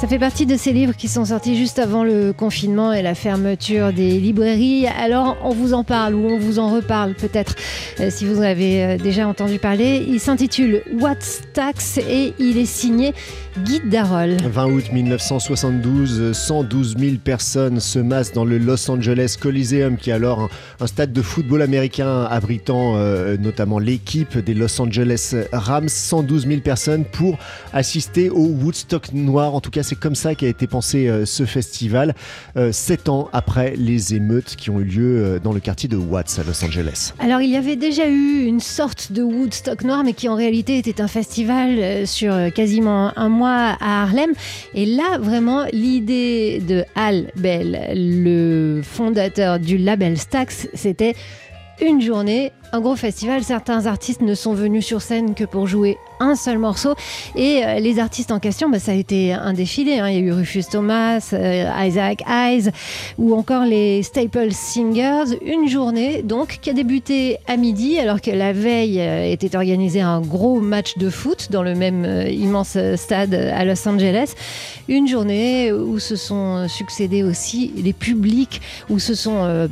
Ça fait partie de ces livres qui sont sortis juste avant le confinement et la fermeture des librairies. Alors on vous en parle ou on vous en reparle peut-être euh, si vous avez euh, déjà entendu parler. Il s'intitule What's Tax et il est signé Guy Darol. 20 août 1972, 112 000 personnes se massent dans le Los Angeles Coliseum, qui est alors un, un stade de football américain abritant euh, notamment l'équipe des Los Angeles Rams. 112 000 personnes pour assister au Woodstock noir. En tout cas, c'est comme ça qu'a été pensé euh, ce festival, euh, sept ans après les émeutes qui ont eu lieu euh, dans le quartier de Watts à Los Angeles. Alors il y avait déjà eu une sorte de Woodstock noir, mais qui en réalité était un festival sur quasiment un mois à Harlem. Et là, vraiment, l'idée de Al Bell, le fondateur du label Stax, c'était une journée, un gros festival. Certains artistes ne sont venus sur scène que pour jouer un seul morceau. Et euh, les artistes en question, bah, ça a été un défilé. hein. Il y a eu Rufus Thomas, euh, Isaac Hayes ou encore les Staple Singers. Une journée donc qui a débuté à midi alors que la veille euh, était organisé un gros match de foot dans le même immense stade à Los Angeles. Une journée où se sont succédés aussi les publics, où se sont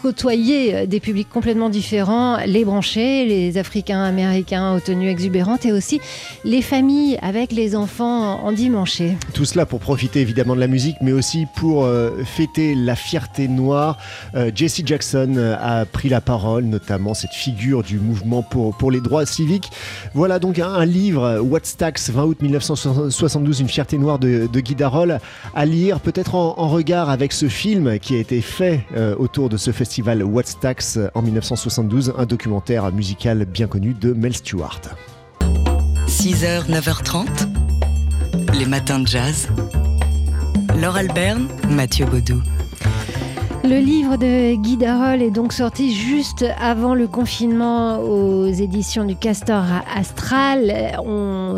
côtoyer des publics complètement différents, les branchés, les Africains américains aux tenues exubérantes et aussi les familles avec les enfants en dimanché. Tout cela pour profiter évidemment de la musique, mais aussi pour euh, fêter la fierté noire. Euh, Jesse Jackson euh, a pris la parole, notamment cette figure du mouvement pour, pour les droits civiques. Voilà donc un, livre, What's Tax, 20 août 1972, une fierté noire de, Guy Darol, à lire peut-être en, regard avec ce film qui a été fait euh, autour de ce festival What's Tax en 1972, un documentaire musical bien connu de Mel Stewart. 6h, 9h30, les matins de jazz. Laure Alberne, Mathieu Baudou. Le livre de Guy Darol est donc sorti juste avant le confinement aux éditions du Castor Astral.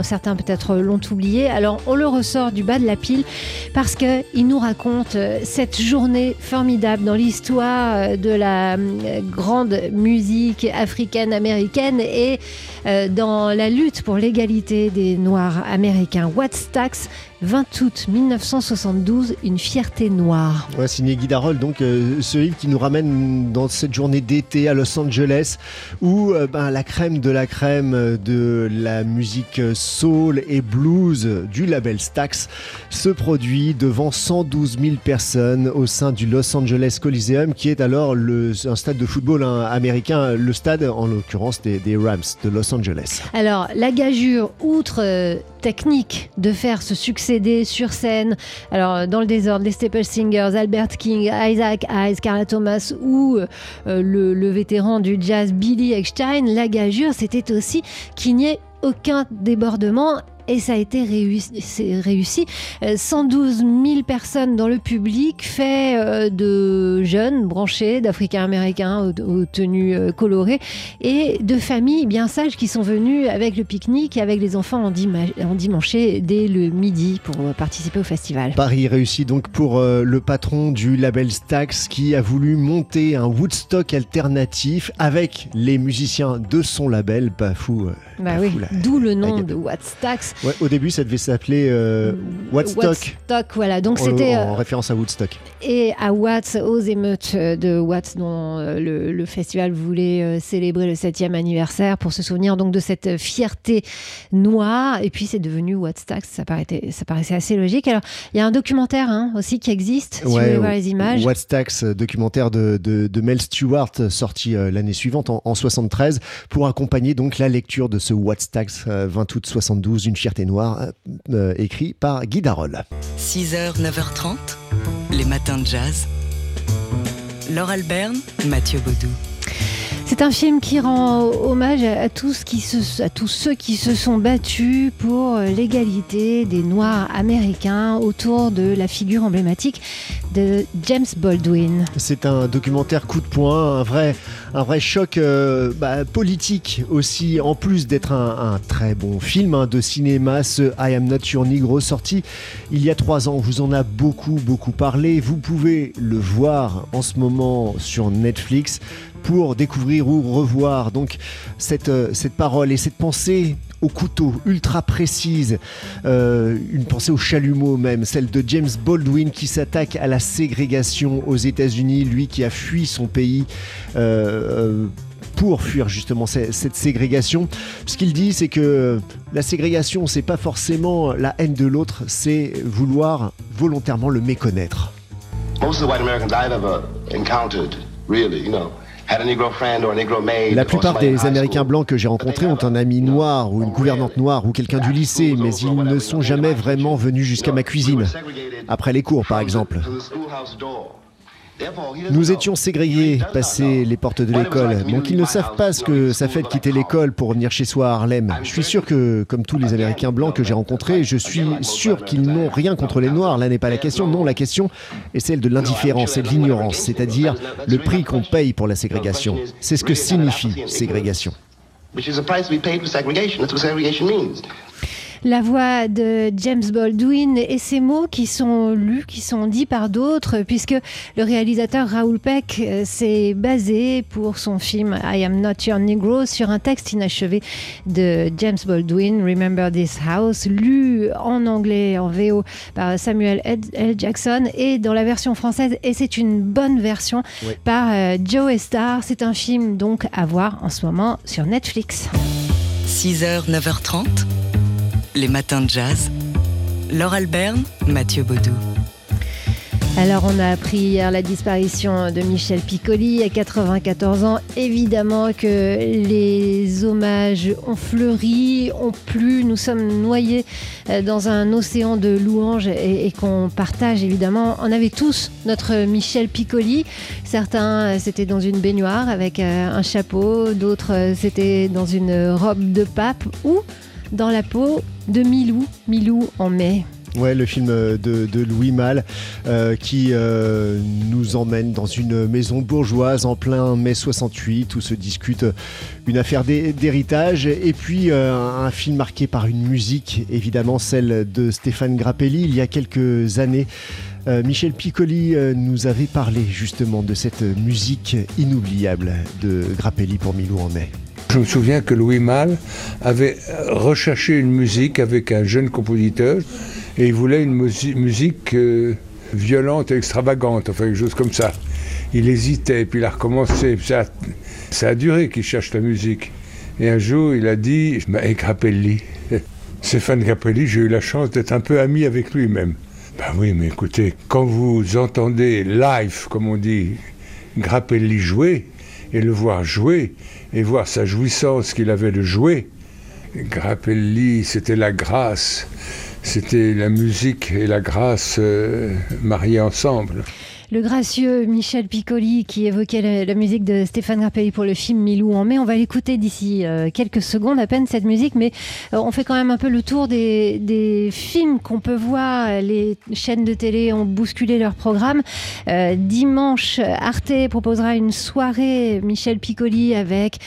Certains peut-être l'ont oublié. Alors on le ressort du bas de la pile parce que il nous raconte euh, cette journée formidable dans l'histoire euh, de la euh, grande musique africaine-américaine et euh, dans la lutte pour l'égalité des Noirs américains. What's Tax 20 août 1972, une fierté noire. Ouais, signé Guy Darol, donc euh, ce livre qui nous ramène dans cette journée d'été à Los Angeles où euh, ben, la crème de la crème de la musique soul et blues du label Stax se produit devant 112 000 personnes au sein du Los Angeles Coliseum qui est alors un stade de football hein, américain, le stade en l'occurrence des, des Rams de Los Angeles. Alors, la gageure, outre euh, technique de faire se succéder sur scène, alors euh, dans le désordre, les Staple Singers, Albert King, Isaac Hayes, Carla Thomas ou euh, le, le vétéran du jazz Billy Eckstein, la gageure, c'était aussi qu'il n'y ait aucun débordement. Et ça a été réussi. réussi. Euh, 112 000 personnes dans le public, fait euh, de jeunes branchés, d'Africains-Américains aux, aux tenues euh, colorées, et de familles bien sages qui sont venues avec le pique-nique et avec les enfants en, dima- en dimanché dès le midi pour euh, participer au festival. Paris réussi donc pour euh, le patron du label Stax qui a voulu monter un Woodstock alternatif avec les musiciens de son label. Pas fou. euh, Bah oui, d'où le nom de Tax. Ouais, au début, ça devait s'appeler euh, Woodstock. Woodstock, voilà. Donc c'était en, euh, référence à Woodstock. et à Watts, aux émeutes de Watts, dont euh, le, le festival voulait euh, célébrer le 7e anniversaire pour se souvenir donc de cette fierté noire. Et puis c'est devenu Watts Tax, ça, paraissait, ça paraissait assez logique. Alors il y a un documentaire hein, aussi qui existe, si vous voulez voir les images. Euh, documentaire de, de- de Mel Stewart, sorti l'année suivante en, en 73, pour accompagner donc la lecture de ce 20 août 72, une fierté noire, euh, euh, écrit par Guy Darol. 6h, 9h30, les matins de jazz. Laure Alberne, Mathieu Baudou. C'est un film qui rend hommage à, tous ceux qui se sont battus pour l'égalité des Noirs américains autour de la figure emblématique de James Baldwin. C'est un documentaire coup de poing, un vrai, choc euh, bah, politique aussi, en plus d'être un, très bon film hein, de cinéma, ce I Am Not Your Negro, sorti il y a trois ans. Vous en a beaucoup, beaucoup parlé. Vous pouvez le voir en ce moment sur Netflix. Pour découvrir ou revoir donc cette, cette parole et cette pensée au couteau, ultra précise, euh, une pensée au chalumeau même, celle de James Baldwin qui s'attaque à la ségrégation aux États-Unis, lui qui a fui son pays. Euh, pour fuir justement cette ségrégation. Ce qu'il dit, c'est que la ségrégation, c'est pas forcément la haine de l'autre, c'est vouloir volontairement le méconnaître. Most of the white Americans I've ever encountered, really, you know, la plupart des Américains blancs que j'ai rencontrés ont un ami noir ou une gouvernante noire ou quelqu'un du lycée, mais ils ne sont jamais vraiment venus jusqu'à ma cuisine, après les cours par exemple. Nous étions ségrégés, passés les portes de l'école, donc ils ne savent pas ce que ça fait de quitter l'école pour venir chez soi à Harlem. Je suis sûr que, comme tous les Américains blancs que j'ai rencontrés, je suis sûr qu'ils n'ont rien contre les Noirs. Là n'est pas la question. Non, la question est celle de l'indifférence et de l'ignorance, c'est-à-dire le prix qu'on paye pour la ségrégation. C'est ce que signifie ségrégation la voix de James Baldwin et ces mots qui sont lus, qui sont dits par d'autres, puisque le réalisateur Raoul Peck euh, s'est basé pour son film I Am Not Your Negro sur un texte inachevé de James Baldwin, Remember This House, lu en anglais, en VO par Samuel L. Jackson et dans la version française, et c'est une bonne version par euh, Joe Star. C'est un film donc à voir en ce moment sur Netflix. 6h, 9h30 les matins de jazz. Laure Alberne, Mathieu Baudou. Alors on a appris hier la disparition de Michel Piccoli à 94 ans. Évidemment que les hommages ont fleuri, ont plu, nous sommes noyés euh, dans un océan de louanges et, qu'on partage évidemment. On avait tous notre Michel Piccoli. Certains euh, c'était dans une baignoire avec euh, un chapeau, d'autres c'était dans une robe de pape ou dans la peau de Milou, Milou en mai. Ouais, le film de, Louis Malle euh, qui euh, nous emmène dans une maison bourgeoise en plein mai 68 où se discute une affaire d'héritage et puis euh, un film marqué par une musique, évidemment celle de Stéphane Grappelli il y a quelques années. Michel Piccoli nous avait parlé justement de cette musique inoubliable de Grappelli pour Milou en mai. Je me souviens que Louis Malle avait recherché une musique avec un jeune compositeur et il voulait une musique euh, violente et extravagante, enfin quelque chose comme ça. Il hésitait, puis il a recommencé. Ça, a duré qu'il cherche la musique. Et un jour, il a dit Et Grappelli Stéphane Grappelli, j'ai eu la chance d'être un peu ami avec lui même. Ben oui, mais écoutez, quand vous entendez live, comme on dit, Grappelli jouer, et le voir jouer, et voir sa jouissance qu'il avait de jouer. Grappelli, c'était la grâce, c'était la musique et la grâce euh, mariées ensemble le gracieux Michel Piccoli qui évoquait la, musique de Stéphane Grappelli pour le film Milou en mai. On va l'écouter d'ici euh, quelques secondes à peine cette musique, mais euh, on fait quand même un peu le tour des, films qu'on peut voir. Les chaînes de télé ont bousculé leur programme. Euh, dimanche, Arte proposera une soirée Michel Piccoli avec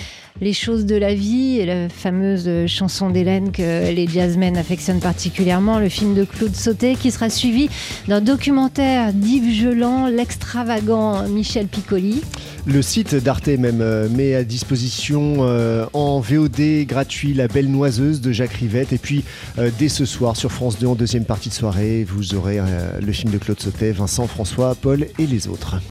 les choses de la vie la fameuse chanson d'Hélène que les jazzmen affectionnent particulièrement, le film de Claude Sauté qui sera suivi d'un documentaire d'Yves Geland, l'extravagant Michel Piccoli. Le site d'Arte même euh, met à disposition euh, en VOD gratuit La Belle Noiseuse de Jacques Rivette et puis euh, dès ce soir sur France 2 en deuxième partie de soirée vous aurez le film de Claude Sautet, Vincent, François, Paul et les autres.